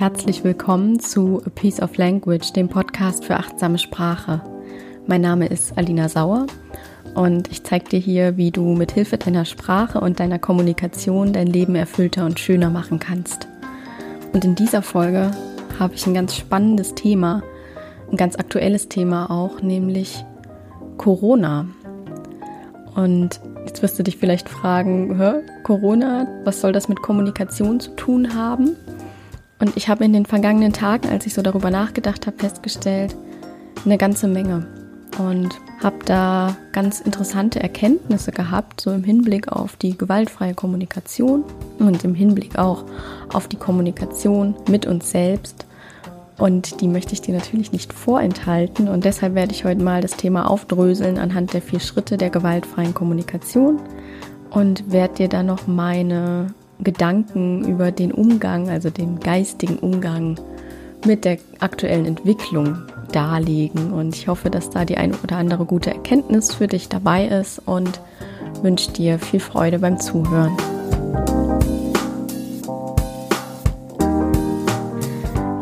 Herzlich willkommen zu A Piece of Language, dem Podcast für achtsame Sprache. Mein Name ist Alina Sauer und ich zeige dir hier, wie du mit Hilfe deiner Sprache und deiner Kommunikation dein Leben erfüllter und schöner machen kannst. Und in dieser Folge habe ich ein ganz spannendes Thema, ein ganz aktuelles Thema auch, nämlich Corona. Und jetzt wirst du dich vielleicht fragen, Corona, was soll das mit Kommunikation zu tun haben? Und ich habe in den vergangenen Tagen, als ich so darüber nachgedacht habe, festgestellt, eine ganze Menge. Und habe da ganz interessante Erkenntnisse gehabt, so im Hinblick auf die gewaltfreie Kommunikation und im Hinblick auch auf die Kommunikation mit uns selbst. Und die möchte ich dir natürlich nicht vorenthalten. Und deshalb werde ich heute mal das Thema aufdröseln anhand der vier Schritte der gewaltfreien Kommunikation und werde dir dann noch meine Gedanken über den Umgang, also den geistigen Umgang mit der aktuellen Entwicklung darlegen. Und ich hoffe, dass da die eine oder andere gute Erkenntnis für dich dabei ist und wünsche dir viel Freude beim Zuhören.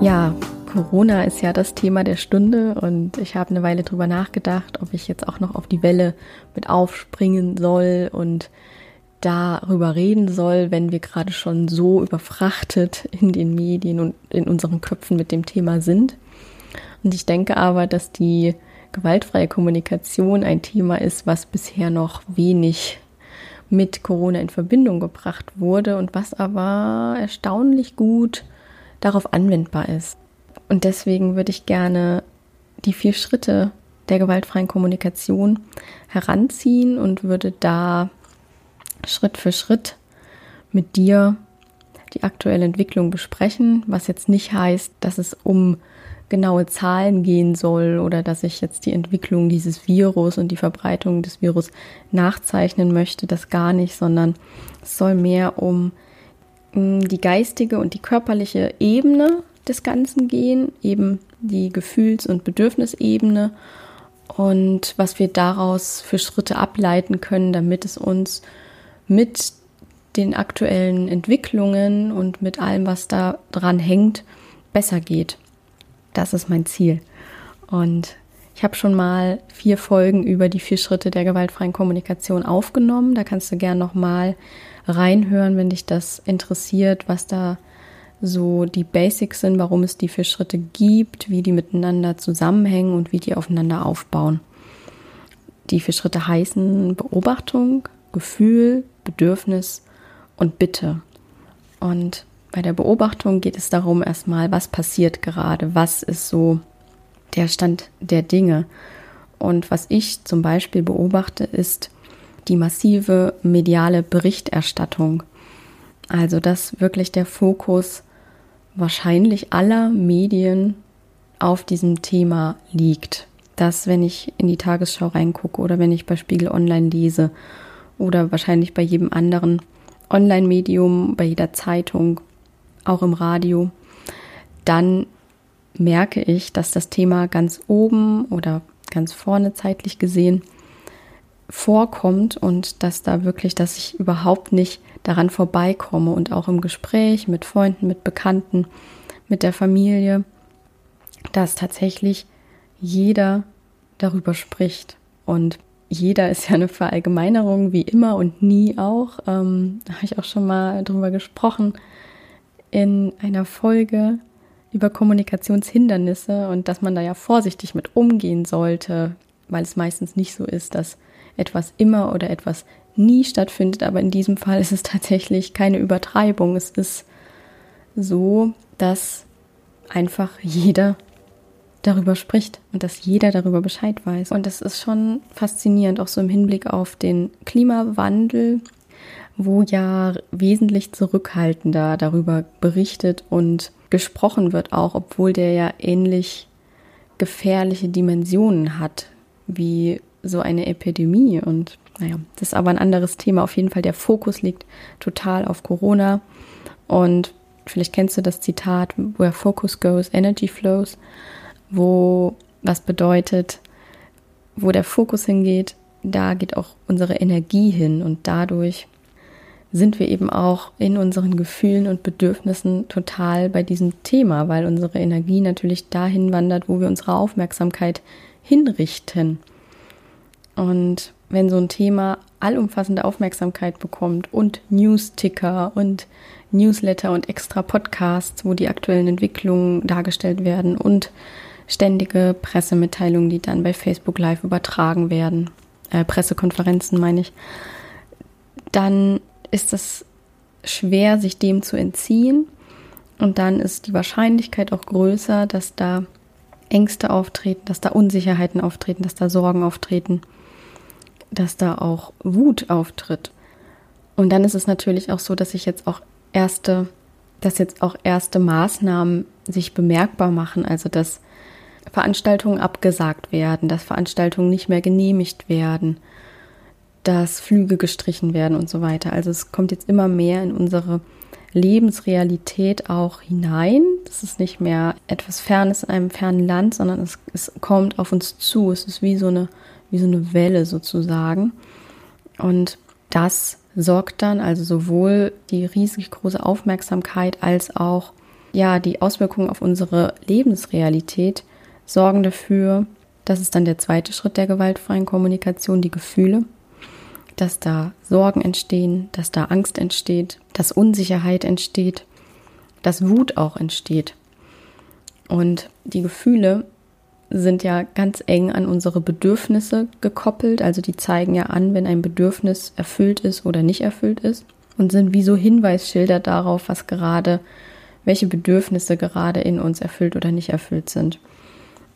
Ja, Corona ist ja das Thema der Stunde und ich habe eine Weile drüber nachgedacht, ob ich jetzt auch noch auf die Welle mit aufspringen soll und darüber reden soll, wenn wir gerade schon so überfrachtet in den Medien und in unseren Köpfen mit dem Thema sind. Und ich denke aber, dass die gewaltfreie Kommunikation ein Thema ist, was bisher noch wenig mit Corona in Verbindung gebracht wurde und was aber erstaunlich gut darauf anwendbar ist. Und deswegen würde ich gerne die vier Schritte der gewaltfreien Kommunikation heranziehen und würde da Schritt für Schritt mit dir die aktuelle Entwicklung besprechen, was jetzt nicht heißt, dass es um genaue Zahlen gehen soll oder dass ich jetzt die Entwicklung dieses Virus und die Verbreitung des Virus nachzeichnen möchte, das gar nicht, sondern es soll mehr um mm, die geistige und die körperliche Ebene des Ganzen gehen, eben die Gefühls- und Bedürfnisebene und was wir daraus für Schritte ableiten können, damit es uns mit den aktuellen Entwicklungen und mit allem, was da dran hängt, besser geht. Das ist mein Ziel. Und ich habe schon mal vier Folgen über die vier Schritte der gewaltfreien Kommunikation aufgenommen. Da kannst du gern noch mal reinhören, wenn dich das interessiert, was da so die Basics sind, warum es die vier Schritte gibt, wie die miteinander zusammenhängen und wie die aufeinander aufbauen. Die vier Schritte heißen Beobachtung, Gefühl, Bedürfnis und Bitte. Und bei der Beobachtung geht es darum erstmal, was passiert gerade, was ist so der Stand der Dinge. Und was ich zum Beispiel beobachte, ist die massive mediale Berichterstattung. Also, dass wirklich der Fokus wahrscheinlich aller Medien auf diesem Thema liegt. Dass, wenn ich in die Tagesschau reingucke oder wenn ich bei Spiegel Online lese oder wahrscheinlich bei jedem anderen Online-Medium, bei jeder Zeitung, auch im Radio, dann merke ich, dass das Thema ganz oben oder ganz vorne zeitlich gesehen vorkommt und dass da wirklich, dass ich überhaupt nicht daran vorbeikomme und auch im Gespräch mit Freunden, mit Bekannten, mit der Familie, dass tatsächlich jeder darüber spricht. Und jeder ist ja eine Verallgemeinerung, wie immer und nie auch. Ähm, da habe ich auch schon mal drüber gesprochen in einer Folge über Kommunikationshindernisse und dass man da ja vorsichtig mit umgehen sollte, weil es meistens nicht so ist, dass etwas immer oder etwas nie stattfindet. Aber in diesem Fall ist es tatsächlich keine Übertreibung. Es ist so, dass einfach jeder darüber spricht und dass jeder darüber Bescheid weiß. Und das ist schon faszinierend, auch so im Hinblick auf den Klimawandel, wo ja wesentlich zurückhaltender darüber berichtet und gesprochen wird, auch obwohl der ja ähnlich gefährliche Dimensionen hat wie so eine Epidemie. Und naja, das ist aber ein anderes Thema. Auf jeden Fall, der Fokus liegt total auf Corona. Und vielleicht kennst du das Zitat, where focus goes, energy flows wo was bedeutet, wo der Fokus hingeht, da geht auch unsere Energie hin und dadurch sind wir eben auch in unseren Gefühlen und Bedürfnissen total bei diesem Thema, weil unsere Energie natürlich dahin wandert, wo wir unsere Aufmerksamkeit hinrichten. Und wenn so ein Thema allumfassende Aufmerksamkeit bekommt und News-Ticker und Newsletter und extra Podcasts, wo die aktuellen Entwicklungen dargestellt werden und ständige Pressemitteilungen, die dann bei Facebook Live übertragen werden, äh, Pressekonferenzen meine ich, dann ist es schwer, sich dem zu entziehen. Und dann ist die Wahrscheinlichkeit auch größer, dass da Ängste auftreten, dass da Unsicherheiten auftreten, dass da Sorgen auftreten, dass da auch Wut auftritt. Und dann ist es natürlich auch so, dass sich jetzt auch erste, dass jetzt auch erste Maßnahmen sich bemerkbar machen, also dass Veranstaltungen abgesagt werden, dass Veranstaltungen nicht mehr genehmigt werden, dass Flüge gestrichen werden und so weiter. Also es kommt jetzt immer mehr in unsere Lebensrealität auch hinein. Das ist nicht mehr etwas Fernes in einem fernen Land, sondern es, es kommt auf uns zu. Es ist wie so eine, wie so eine Welle sozusagen. Und das sorgt dann also sowohl die riesig große Aufmerksamkeit als auch ja die Auswirkungen auf unsere Lebensrealität sorgen dafür, das ist dann der zweite Schritt der gewaltfreien Kommunikation, die Gefühle, dass da Sorgen entstehen, dass da Angst entsteht, dass Unsicherheit entsteht, dass Wut auch entsteht. Und die Gefühle sind ja ganz eng an unsere Bedürfnisse gekoppelt, also die zeigen ja an, wenn ein Bedürfnis erfüllt ist oder nicht erfüllt ist und sind wie so Hinweisschilder darauf, was gerade, welche Bedürfnisse gerade in uns erfüllt oder nicht erfüllt sind.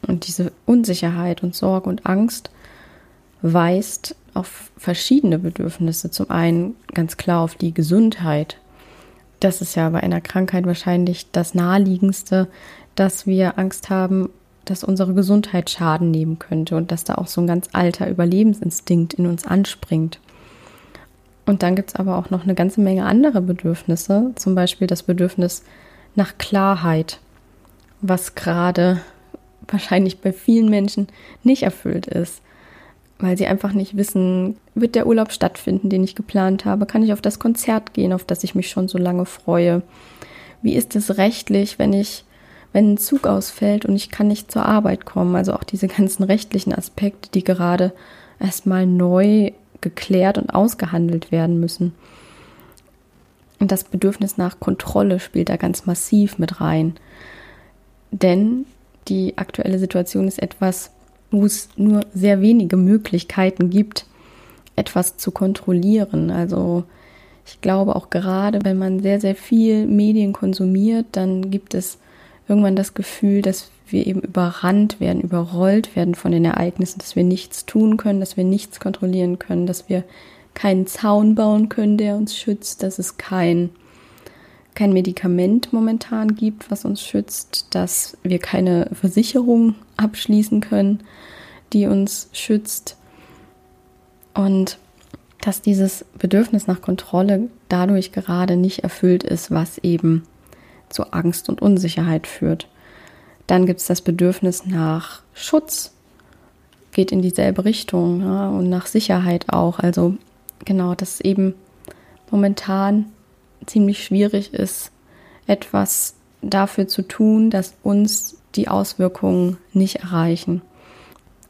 Und diese Unsicherheit und Sorge und Angst weist auf verschiedene Bedürfnisse. Zum einen ganz klar auf die Gesundheit. Das ist ja bei einer Krankheit wahrscheinlich das naheliegendste, dass wir Angst haben, dass unsere Gesundheit Schaden nehmen könnte und dass da auch so ein ganz alter Überlebensinstinkt in uns anspringt. Und dann gibt es aber auch noch eine ganze Menge andere Bedürfnisse, zum Beispiel das Bedürfnis nach Klarheit, was gerade wahrscheinlich bei vielen Menschen nicht erfüllt ist, weil sie einfach nicht wissen, wird der Urlaub stattfinden, den ich geplant habe? Kann ich auf das Konzert gehen, auf das ich mich schon so lange freue? Wie ist es rechtlich, wenn ich wenn ein Zug ausfällt und ich kann nicht zur Arbeit kommen? Also auch diese ganzen rechtlichen Aspekte, die gerade erstmal neu geklärt und ausgehandelt werden müssen. Und das Bedürfnis nach Kontrolle spielt da ganz massiv mit rein. Denn die aktuelle Situation ist etwas, wo es nur sehr wenige Möglichkeiten gibt, etwas zu kontrollieren. Also ich glaube auch gerade, wenn man sehr, sehr viel Medien konsumiert, dann gibt es irgendwann das Gefühl, dass wir eben überrannt werden, überrollt werden von den Ereignissen, dass wir nichts tun können, dass wir nichts kontrollieren können, dass wir keinen Zaun bauen können, der uns schützt, dass es kein kein Medikament momentan gibt, was uns schützt, dass wir keine Versicherung abschließen können, die uns schützt und dass dieses Bedürfnis nach Kontrolle dadurch gerade nicht erfüllt ist, was eben zu Angst und Unsicherheit führt. Dann gibt es das Bedürfnis nach Schutz, geht in dieselbe Richtung ja, und nach Sicherheit auch. Also genau, dass eben momentan ziemlich schwierig ist, etwas dafür zu tun, dass uns die Auswirkungen nicht erreichen.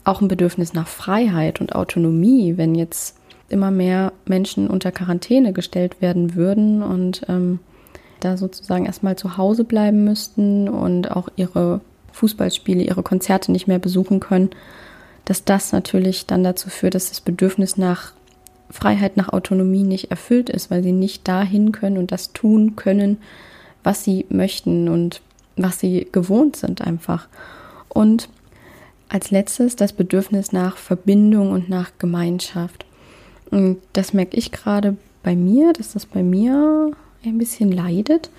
Auch ein Bedürfnis nach Freiheit und Autonomie, wenn jetzt immer mehr Menschen unter Quarantäne gestellt werden würden und ähm, da sozusagen erstmal zu Hause bleiben müssten und auch ihre Fußballspiele, ihre Konzerte nicht mehr besuchen können, dass das natürlich dann dazu führt, dass das Bedürfnis nach Freiheit nach Autonomie nicht erfüllt ist, weil sie nicht dahin können und das tun können, was sie möchten und was sie gewohnt sind einfach. Und als letztes das Bedürfnis nach Verbindung und nach Gemeinschaft. Und das merke ich gerade bei mir, dass das bei mir ein bisschen leidet,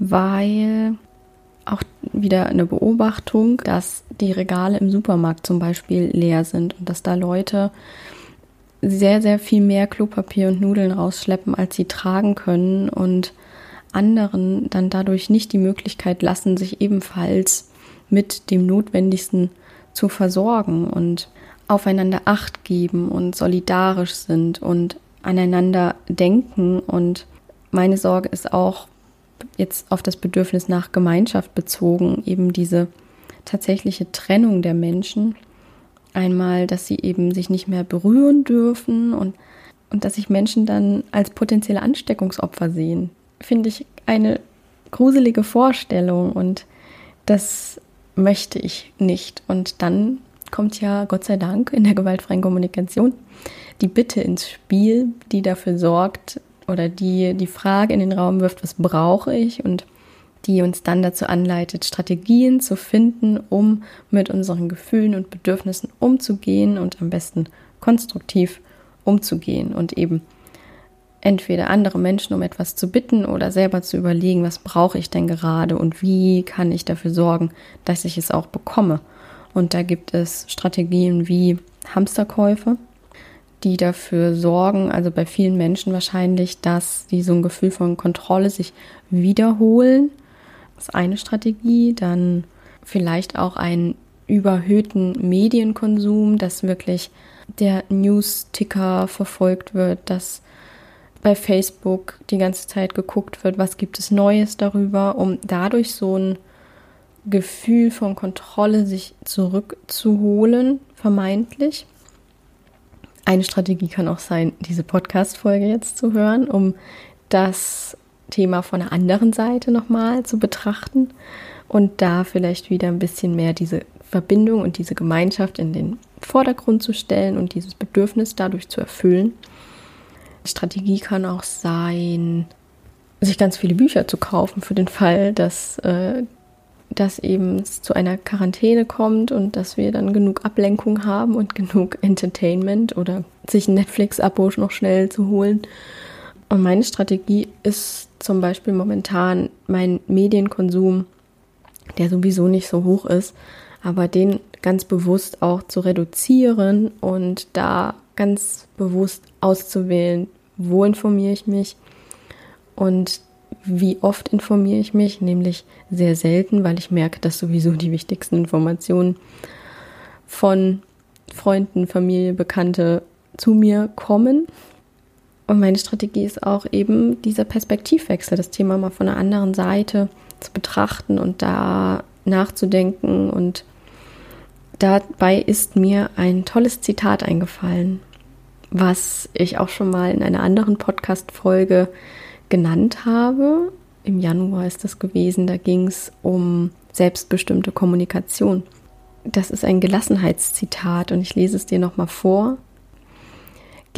weil auch wieder eine Beobachtung, dass die Regale im Supermarkt zum Beispiel leer sind und dass da Leute sehr, sehr viel mehr Klopapier und Nudeln rausschleppen, als sie tragen können und anderen dann dadurch nicht die Möglichkeit lassen, sich ebenfalls mit dem Notwendigsten zu versorgen und aufeinander Acht geben und solidarisch sind und aneinander denken. Und meine Sorge ist auch jetzt auf das Bedürfnis nach Gemeinschaft bezogen, eben diese tatsächliche Trennung der Menschen. Einmal, dass sie eben sich nicht mehr berühren dürfen und, und dass sich Menschen dann als potenzielle Ansteckungsopfer sehen, finde ich eine gruselige Vorstellung und das möchte ich nicht. Und dann kommt ja Gott sei Dank in der gewaltfreien Kommunikation die Bitte ins Spiel, die dafür sorgt oder die die Frage in den Raum wirft, was brauche ich und die uns dann dazu anleitet, Strategien zu finden, um mit unseren Gefühlen und Bedürfnissen umzugehen und am besten konstruktiv umzugehen und eben entweder andere Menschen um etwas zu bitten oder selber zu überlegen, was brauche ich denn gerade und wie kann ich dafür sorgen, dass ich es auch bekomme. Und da gibt es Strategien wie Hamsterkäufe, die dafür sorgen, also bei vielen Menschen wahrscheinlich, dass die so ein Gefühl von Kontrolle sich wiederholen. Ist eine Strategie. Dann vielleicht auch einen überhöhten Medienkonsum, dass wirklich der News-Ticker verfolgt wird, dass bei Facebook die ganze Zeit geguckt wird, was gibt es Neues darüber, um dadurch so ein Gefühl von Kontrolle sich zurückzuholen, vermeintlich. Eine Strategie kann auch sein, diese Podcast-Folge jetzt zu hören, um das Thema von der anderen Seite nochmal zu betrachten und da vielleicht wieder ein bisschen mehr diese Verbindung und diese Gemeinschaft in den Vordergrund zu stellen und dieses Bedürfnis dadurch zu erfüllen. Strategie kann auch sein, sich ganz viele Bücher zu kaufen für den Fall, dass äh, dass eben es zu einer Quarantäne kommt und dass wir dann genug Ablenkung haben und genug Entertainment oder sich ein Netflix-Abo noch schnell zu holen. Und meine Strategie ist zum Beispiel momentan mein Medienkonsum, der sowieso nicht so hoch ist, aber den ganz bewusst auch zu reduzieren und da ganz bewusst auszuwählen, wo informiere ich mich und wie oft informiere ich mich? Nämlich sehr selten, weil ich merke, dass sowieso die wichtigsten Informationen von Freunden, Familie, Bekannte zu mir kommen. Und meine Strategie ist auch eben dieser Perspektivwechsel, das Thema mal von einer anderen Seite zu betrachten und da nachzudenken. Und dabei ist mir ein tolles Zitat eingefallen, was ich auch schon mal in einer anderen Podcast-Folge genannt habe. Im Januar ist das gewesen, da ging es um selbstbestimmte Kommunikation. Das ist ein Gelassenheitszitat und ich lese es dir nochmal vor.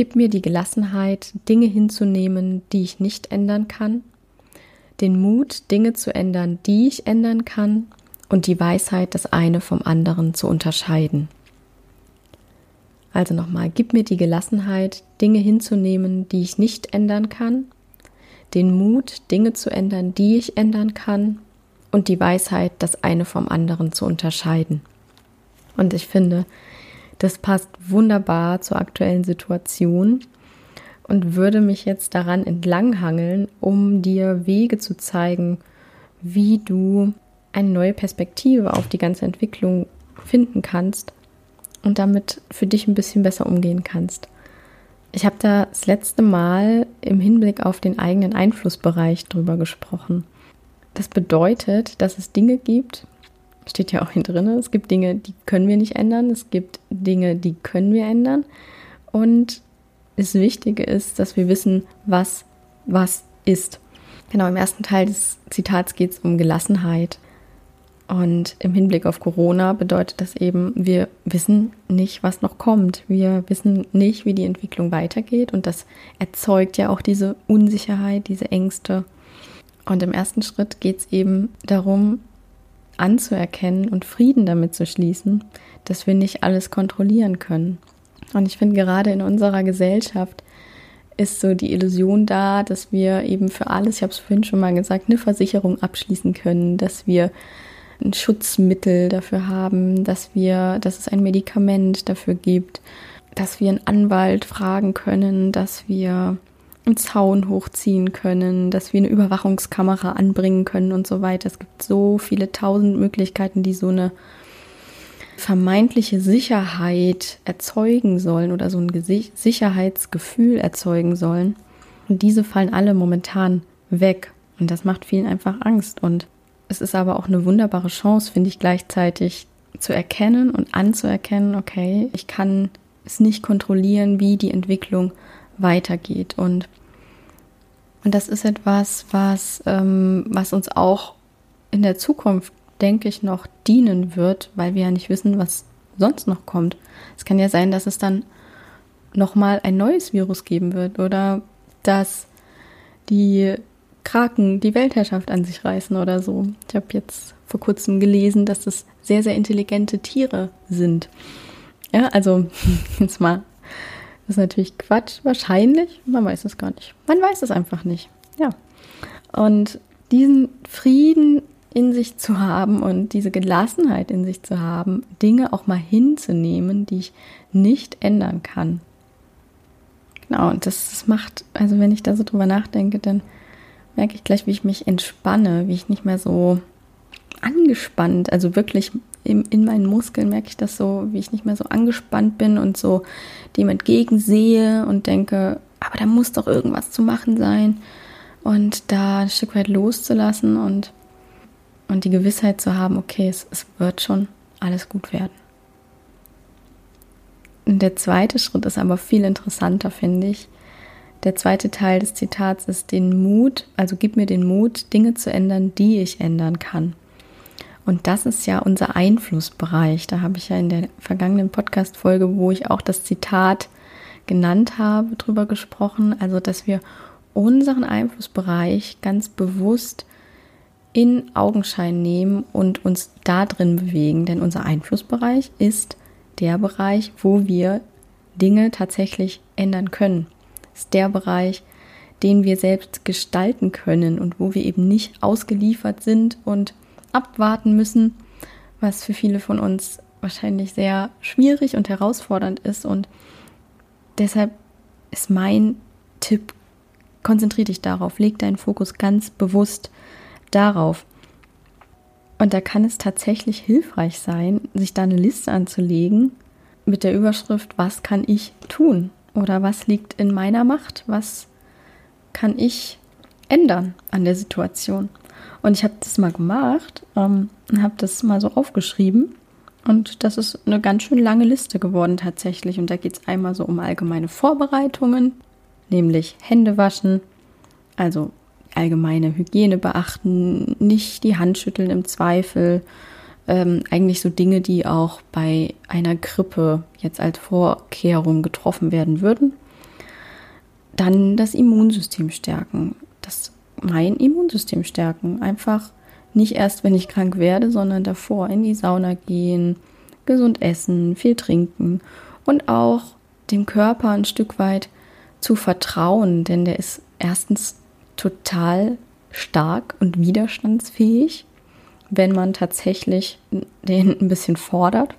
Gib mir die Gelassenheit, Dinge hinzunehmen, die ich nicht ändern kann, den Mut, Dinge zu ändern, die ich ändern kann, und die Weisheit, das eine vom anderen zu unterscheiden. Also nochmal, gib mir die Gelassenheit, Dinge hinzunehmen, die ich nicht ändern kann, den Mut, Dinge zu ändern, die ich ändern kann und die Weisheit, das eine vom anderen zu unterscheiden. Und ich finde, das passt wunderbar zur aktuellen Situation und würde mich jetzt daran entlanghangeln, um dir Wege zu zeigen, wie du eine neue Perspektive auf die ganze Entwicklung finden kannst und damit für dich ein bisschen besser umgehen kannst. Ich habe da das letzte Mal im Hinblick auf den eigenen Einflussbereich drüber gesprochen. Das bedeutet, dass es Dinge gibt, steht ja auch hier drin, es gibt Dinge, die können wir nicht ändern, es gibt Dinge, die können wir ändern. Und das Wichtige ist, dass wir wissen, was was ist. Genau, im ersten Teil des Zitats geht es um Gelassenheit. Und im Hinblick auf Corona bedeutet das eben, wir wissen nicht, was noch kommt. Wir wissen nicht, wie die Entwicklung weitergeht. Und das erzeugt ja auch diese Unsicherheit, diese Ängste. Und im ersten Schritt geht es eben darum, anzuerkennen und Frieden damit zu schließen, dass wir nicht alles kontrollieren können. Und ich finde, gerade in unserer Gesellschaft ist so die Illusion da, dass wir eben für alles, ich habe es vorhin schon mal gesagt, eine Versicherung abschließen können, dass wir ein Schutzmittel dafür haben, dass wir, dass es ein Medikament dafür gibt, dass wir einen Anwalt fragen können, dass wir einen Zaun hochziehen können, dass wir eine Überwachungskamera anbringen können und so weiter. Es gibt so viele tausend Möglichkeiten, die so eine vermeintliche Sicherheit erzeugen sollen oder so ein Sicherheitsgefühl erzeugen sollen. Und diese fallen alle momentan weg. Und das macht vielen einfach Angst. Und es ist aber auch eine wunderbare Chance, finde ich gleichzeitig zu erkennen und anzuerkennen, okay, ich kann es nicht kontrollieren, wie die Entwicklung weitergeht. Und, und das ist etwas, was, ähm, was uns auch in der Zukunft, denke ich, noch dienen wird, weil wir ja nicht wissen, was sonst noch kommt. Es kann ja sein, dass es dann nochmal ein neues Virus geben wird oder dass die Kraken die Weltherrschaft an sich reißen oder so. Ich habe jetzt vor kurzem gelesen, dass es sehr, sehr intelligente Tiere sind. Ja, also jetzt mal, das ist natürlich Quatsch, wahrscheinlich, man weiß es gar nicht. Man weiß es einfach nicht. Ja. Und diesen Frieden in sich zu haben und diese Gelassenheit in sich zu haben, Dinge auch mal hinzunehmen, die ich nicht ändern kann. Genau, und das, das macht, also wenn ich da so drüber nachdenke, dann merke ich gleich, wie ich mich entspanne, wie ich nicht mehr so angespannt, also wirklich in, in meinen Muskeln merke ich das so, wie ich nicht mehr so angespannt bin und so dem entgegensehe und denke, aber da muss doch irgendwas zu machen sein und da ein Stück weit loszulassen und und die Gewissheit zu haben, okay, es, es wird schon alles gut werden. Und der zweite Schritt ist aber viel interessanter, finde ich. Der zweite Teil des Zitats ist den Mut, also gib mir den Mut, Dinge zu ändern, die ich ändern kann. Und das ist ja unser Einflussbereich. Da habe ich ja in der vergangenen Podcast-Folge, wo ich auch das Zitat genannt habe, drüber gesprochen. Also, dass wir unseren Einflussbereich ganz bewusst in Augenschein nehmen und uns da drin bewegen, denn unser Einflussbereich ist der Bereich, wo wir Dinge tatsächlich ändern können. Ist der Bereich, den wir selbst gestalten können und wo wir eben nicht ausgeliefert sind und abwarten müssen, was für viele von uns wahrscheinlich sehr schwierig und herausfordernd ist. Und deshalb ist mein Tipp, konzentriere dich darauf, leg deinen Fokus ganz bewusst darauf. Und da kann es tatsächlich hilfreich sein, sich da eine Liste anzulegen mit der Überschrift, was kann ich tun? Oder was liegt in meiner Macht? Was kann ich ändern an der Situation? Und ich habe das mal gemacht ähm, und habe das mal so aufgeschrieben. Und das ist eine ganz schön lange Liste geworden tatsächlich. Und da geht es einmal so um allgemeine Vorbereitungen, nämlich Hände waschen, also allgemeine Hygiene beachten, nicht die Hand schütteln im Zweifel. Ähm, eigentlich so Dinge, die auch bei einer Grippe jetzt als Vorkehrung getroffen werden würden. Dann das Immunsystem stärken. Das mein Immunsystem stärken. Einfach nicht erst, wenn ich krank werde, sondern davor in die Sauna gehen, gesund essen, viel trinken und auch dem Körper ein Stück weit zu vertrauen, denn der ist erstens total stark und widerstandsfähig, wenn man tatsächlich den ein bisschen fordert.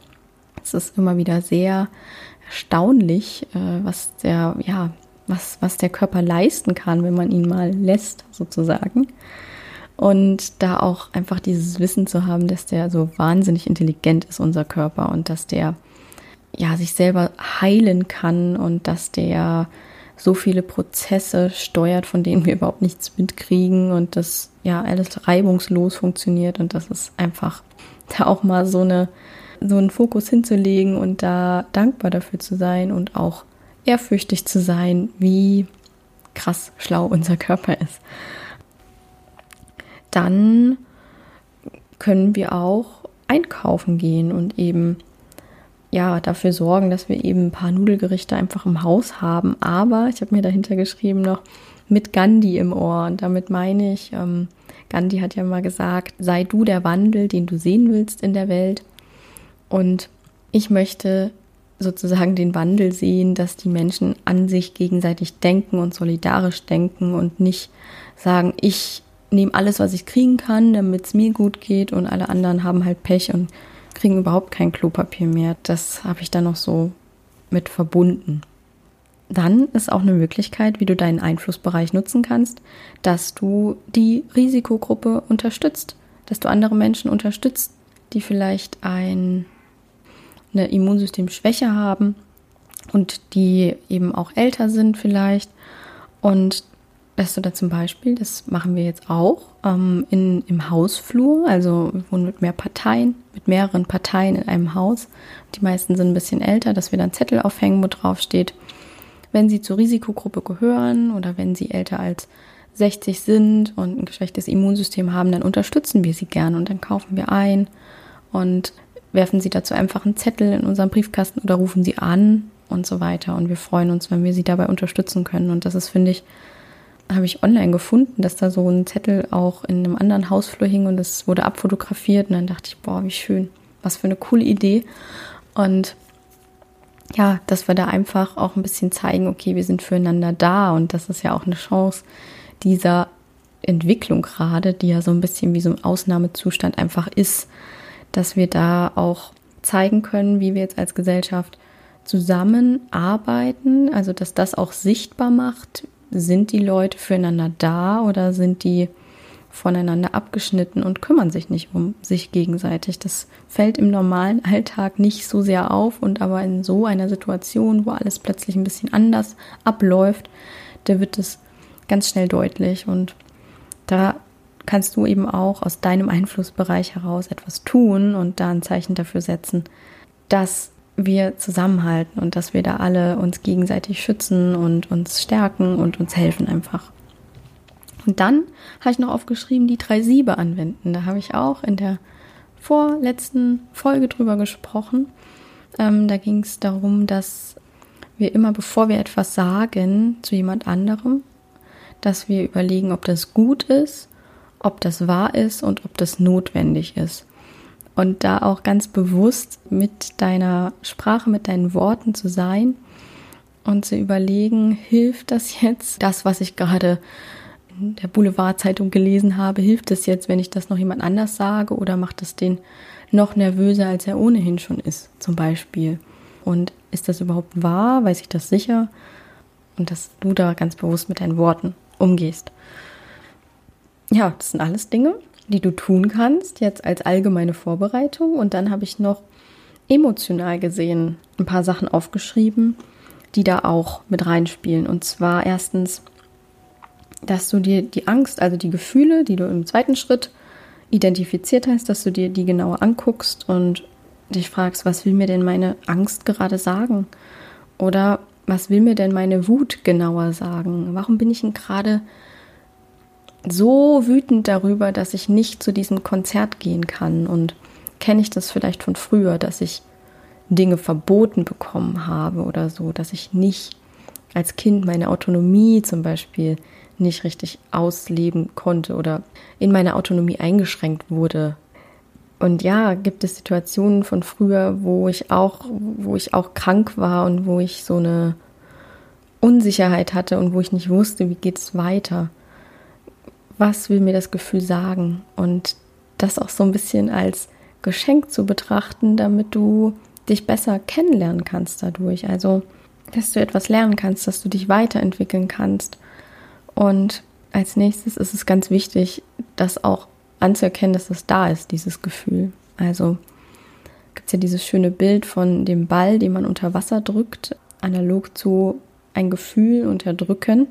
Es ist immer wieder sehr erstaunlich, äh, was der, ja, was, was der Körper leisten kann, wenn man ihn mal lässt, sozusagen. Und da auch einfach dieses Wissen zu haben, dass der so wahnsinnig intelligent ist, unser Körper, und dass der ja sich selber heilen kann und dass der so viele Prozesse steuert, von denen wir überhaupt nichts mitkriegen und das ja alles reibungslos funktioniert und das ist einfach da auch mal so eine so einen Fokus hinzulegen und da dankbar dafür zu sein und auch ehrfürchtig zu sein, wie krass schlau unser Körper ist. Dann können wir auch einkaufen gehen und eben ja, dafür sorgen, dass wir eben ein paar Nudelgerichte einfach im Haus haben. Aber ich habe mir dahinter geschrieben noch mit Gandhi im Ohr. Und damit meine ich, ähm, Gandhi hat ja mal gesagt, sei du der Wandel, den du sehen willst in der Welt. Und ich möchte sozusagen den Wandel sehen, dass die Menschen an sich gegenseitig denken und solidarisch denken und nicht sagen, ich nehme alles, was ich kriegen kann, damit es mir gut geht und alle anderen haben halt Pech und kriegen überhaupt kein Klopapier mehr. Das habe ich dann noch so mit verbunden. Dann ist auch eine Möglichkeit, wie du deinen Einflussbereich nutzen kannst, dass du die Risikogruppe unterstützt, dass du andere Menschen unterstützt, die vielleicht ein eine Immunsystemschwäche haben und die eben auch älter sind vielleicht. Und dass du da zum Beispiel, das machen wir jetzt auch, ähm, in, im Hausflur, also wir wohnen mit mehr Parteien, mit mehreren Parteien in einem Haus. Die meisten sind ein bisschen älter, dass wir dann Zettel aufhängen, wo drauf steht, wenn sie zur Risikogruppe gehören oder wenn sie älter als 60 sind und ein geschwächtes Immunsystem haben, dann unterstützen wir sie gerne und dann kaufen wir ein und werfen sie dazu einfach einen Zettel in unseren Briefkasten oder rufen sie an und so weiter. Und wir freuen uns, wenn wir sie dabei unterstützen können. Und das ist, finde ich, habe ich online gefunden, dass da so ein Zettel auch in einem anderen Hausflur hing und es wurde abfotografiert. Und dann dachte ich, boah, wie schön, was für eine coole Idee. Und ja, dass wir da einfach auch ein bisschen zeigen, okay, wir sind füreinander da und das ist ja auch eine Chance dieser Entwicklung gerade, die ja so ein bisschen wie so ein Ausnahmezustand einfach ist, dass wir da auch zeigen können, wie wir jetzt als Gesellschaft zusammenarbeiten, also dass das auch sichtbar macht, sind die Leute füreinander da oder sind die voneinander abgeschnitten und kümmern sich nicht um sich gegenseitig. Das fällt im normalen Alltag nicht so sehr auf und aber in so einer Situation, wo alles plötzlich ein bisschen anders abläuft, da wird es ganz schnell deutlich. Und da kannst du eben auch aus deinem Einflussbereich heraus etwas tun und da ein Zeichen dafür setzen, dass wir zusammenhalten und dass wir da alle uns gegenseitig schützen und uns stärken und uns helfen einfach. Und dann habe ich noch aufgeschrieben, die drei Siebe anwenden. Da habe ich auch in der vorletzten Folge drüber gesprochen. Ähm, da ging es darum, dass wir immer, bevor wir etwas sagen zu jemand anderem, dass wir überlegen, ob das gut ist ob das wahr ist und ob das notwendig ist. Und da auch ganz bewusst mit deiner Sprache, mit deinen Worten zu sein und zu überlegen, hilft das jetzt, das, was ich gerade in der Boulevardzeitung gelesen habe, hilft das jetzt, wenn ich das noch jemand anders sage oder macht es den noch nervöser, als er ohnehin schon ist, zum Beispiel. Und ist das überhaupt wahr? Weiß ich das sicher? Und dass du da ganz bewusst mit deinen Worten umgehst ja, das sind alles Dinge, die du tun kannst, jetzt als allgemeine Vorbereitung. Und dann habe ich noch emotional gesehen ein paar Sachen aufgeschrieben, die da auch mit reinspielen. Und zwar erstens, dass du dir die Angst, also die Gefühle, die du im zweiten Schritt identifiziert hast, dass du dir die genauer anguckst und dich fragst, was will mir denn meine Angst gerade sagen? Oder was will mir denn meine Wut genauer sagen? Warum bin ich denn gerade so wütend darüber, dass ich nicht zu diesem Konzert gehen kann. Und kenne ich das vielleicht von früher, dass ich Dinge verboten bekommen habe oder so, dass ich nicht als Kind meine Autonomie zum Beispiel nicht richtig ausleben konnte oder in meiner Autonomie eingeschränkt wurde. Und ja, gibt es Situationen von früher, wo ich auch, wo ich auch krank war und wo ich so eine Unsicherheit hatte und wo ich nicht wusste, wie geht es weiter was will mir das Gefühl sagen? Und das auch so ein bisschen als Geschenk zu betrachten, damit du dich besser kennenlernen kannst dadurch. Also, dass du etwas lernen kannst, dass du dich weiterentwickeln kannst. Und als nächstes ist es ganz wichtig, das auch anzuerkennen, dass es da ist, dieses Gefühl. Also gibt es ja dieses schöne Bild von dem Ball, den man unter Wasser drückt, analog zu ein Gefühl unterdrücken.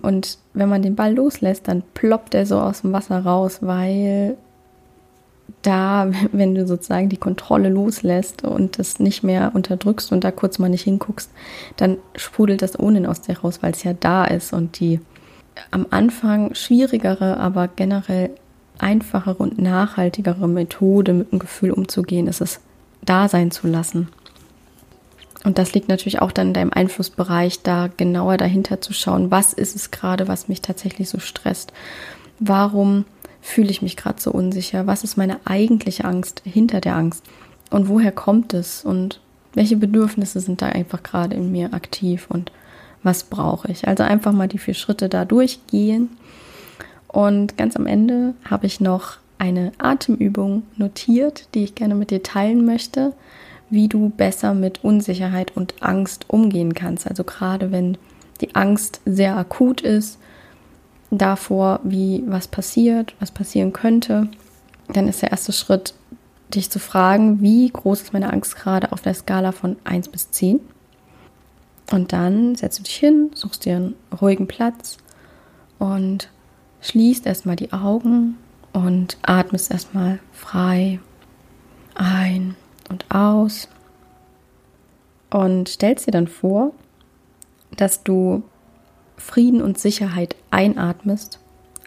Und wenn man den Ball loslässt, dann ploppt er so aus dem Wasser raus, weil da, wenn du sozusagen die Kontrolle loslässt und das nicht mehr unterdrückst und da kurz mal nicht hinguckst, dann sprudelt das ohnehin aus dir raus, weil es ja da ist und die am Anfang schwierigere, aber generell einfachere und nachhaltigere Methode mit dem Gefühl umzugehen, ist es da sein zu lassen. Und das liegt natürlich auch dann in deinem Einflussbereich, da genauer dahinter zu schauen, was ist es gerade, was mich tatsächlich so stresst? Warum fühle ich mich gerade so unsicher? Was ist meine eigentliche Angst hinter der Angst? Und woher kommt es? Und welche Bedürfnisse sind da einfach gerade in mir aktiv? Und was brauche ich? Also einfach mal die vier Schritte da durchgehen. Und ganz am Ende habe ich noch eine Atemübung notiert, die ich gerne mit dir teilen möchte wie du besser mit Unsicherheit und Angst umgehen kannst. Also gerade wenn die Angst sehr akut ist, davor, wie was passiert, was passieren könnte, dann ist der erste Schritt, dich zu fragen, wie groß ist meine Angst gerade auf der Skala von 1 bis 10. Und dann setzt du dich hin, suchst dir einen ruhigen Platz und schließt erstmal die Augen und atmest erstmal frei ein und aus. Und stellst dir dann vor, dass du Frieden und Sicherheit einatmest.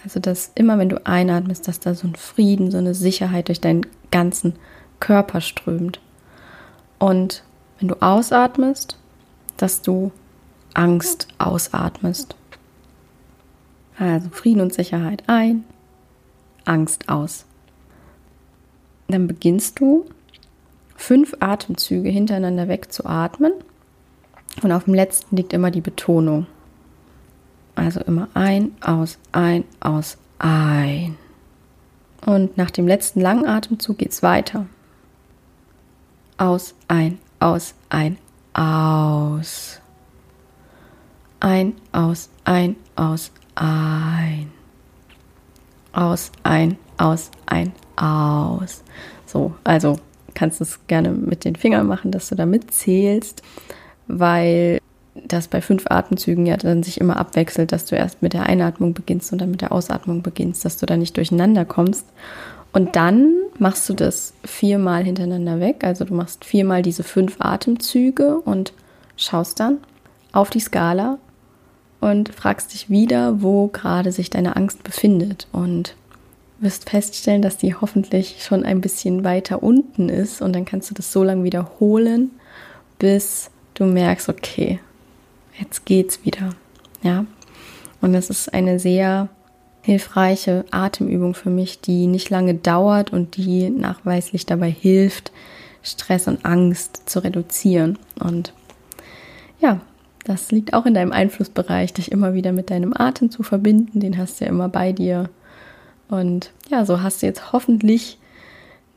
Also dass immer wenn du einatmest, dass da so ein Frieden, so eine Sicherheit durch deinen ganzen Körper strömt. Und wenn du ausatmest, dass du Angst ausatmest. Also Frieden und Sicherheit ein, Angst aus. Dann beginnst du fünf Atemzüge hintereinander weg zu atmen und auf dem letzten liegt immer die Betonung. Also immer ein, aus, ein, aus, ein. Und nach dem letzten langen Atemzug geht es weiter. Aus, ein, aus, ein, aus. Ein, aus, ein, aus, ein. Aus, ein, aus, ein, aus. So, also kannst es gerne mit den Fingern machen, dass du da mitzählst, weil das bei fünf Atemzügen ja dann sich immer abwechselt, dass du erst mit der Einatmung beginnst und dann mit der Ausatmung beginnst, dass du da nicht durcheinander kommst. Und dann machst du das viermal hintereinander weg. Also du machst viermal diese fünf Atemzüge und schaust dann auf die Skala und fragst dich wieder, wo gerade sich deine Angst befindet. Und wirst feststellen, dass die hoffentlich schon ein bisschen weiter unten ist. Und dann kannst du das so lange wiederholen, bis du merkst, okay, jetzt geht's wieder. Ja. Und das ist eine sehr hilfreiche Atemübung für mich, die nicht lange dauert und die nachweislich dabei hilft, Stress und Angst zu reduzieren. Und ja, das liegt auch in deinem Einflussbereich, dich immer wieder mit deinem Atem zu verbinden. Den hast du ja immer bei dir. Und ja, so hast du jetzt hoffentlich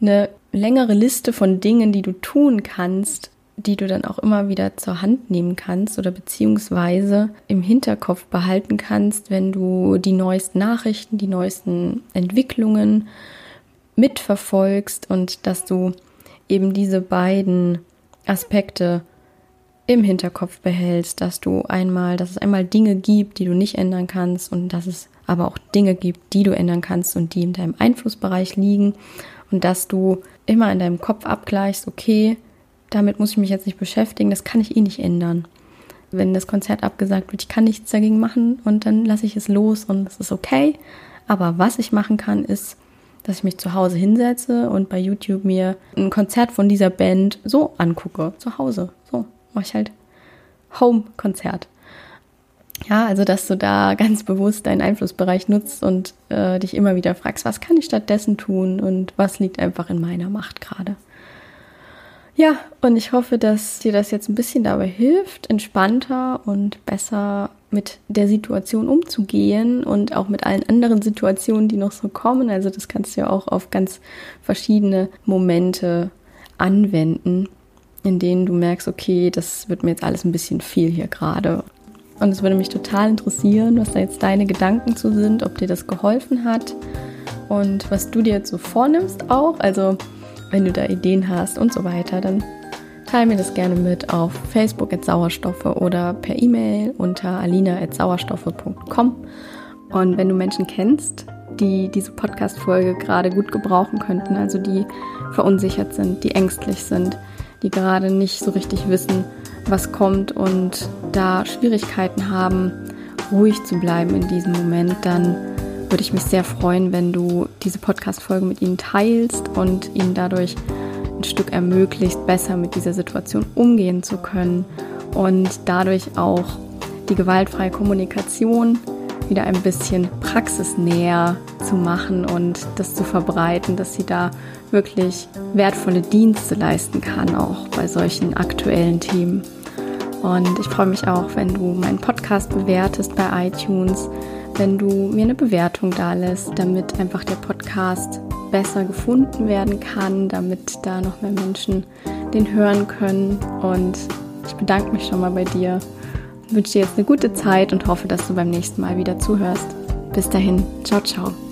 eine längere Liste von Dingen, die du tun kannst, die du dann auch immer wieder zur Hand nehmen kannst oder beziehungsweise im Hinterkopf behalten kannst, wenn du die neuesten Nachrichten, die neuesten Entwicklungen mitverfolgst und dass du eben diese beiden Aspekte im Hinterkopf behältst, dass du einmal, dass es einmal Dinge gibt, die du nicht ändern kannst und dass es aber auch Dinge gibt, die du ändern kannst und die in deinem Einflussbereich liegen und dass du immer in deinem Kopf abgleichst, okay, damit muss ich mich jetzt nicht beschäftigen, das kann ich eh nicht ändern. Wenn das Konzert abgesagt wird, ich kann nichts dagegen machen und dann lasse ich es los und es ist okay. Aber was ich machen kann, ist, dass ich mich zu Hause hinsetze und bei YouTube mir ein Konzert von dieser Band so angucke. Zu Hause. So mache ich halt Home-Konzert. Ja, also dass du da ganz bewusst deinen Einflussbereich nutzt und äh, dich immer wieder fragst, was kann ich stattdessen tun und was liegt einfach in meiner Macht gerade. Ja, und ich hoffe, dass dir das jetzt ein bisschen dabei hilft, entspannter und besser mit der Situation umzugehen und auch mit allen anderen Situationen, die noch so kommen. Also das kannst du ja auch auf ganz verschiedene Momente anwenden, in denen du merkst, okay, das wird mir jetzt alles ein bisschen viel hier gerade. Und es würde mich total interessieren, was da jetzt deine Gedanken zu sind, ob dir das geholfen hat und was du dir jetzt so vornimmst auch. Also wenn du da Ideen hast und so weiter, dann teile mir das gerne mit auf Facebook at Sauerstoffe oder per E-Mail unter alina.sauerstoffe.com. Und wenn du Menschen kennst, die diese Podcast-Folge gerade gut gebrauchen könnten, also die verunsichert sind, die ängstlich sind, die gerade nicht so richtig wissen, was kommt und da Schwierigkeiten haben, ruhig zu bleiben in diesem Moment, dann würde ich mich sehr freuen, wenn du diese Podcast-Folge mit ihnen teilst und ihnen dadurch ein Stück ermöglicht, besser mit dieser Situation umgehen zu können und dadurch auch die gewaltfreie Kommunikation wieder ein bisschen praxisnäher zu machen und das zu verbreiten, dass sie da wirklich wertvolle Dienste leisten kann, auch bei solchen aktuellen Themen. Und ich freue mich auch, wenn du meinen Podcast bewertest bei iTunes, wenn du mir eine Bewertung da lässt, damit einfach der Podcast besser gefunden werden kann, damit da noch mehr Menschen den hören können. Und ich bedanke mich schon mal bei dir, wünsche dir jetzt eine gute Zeit und hoffe, dass du beim nächsten Mal wieder zuhörst. Bis dahin, ciao, ciao.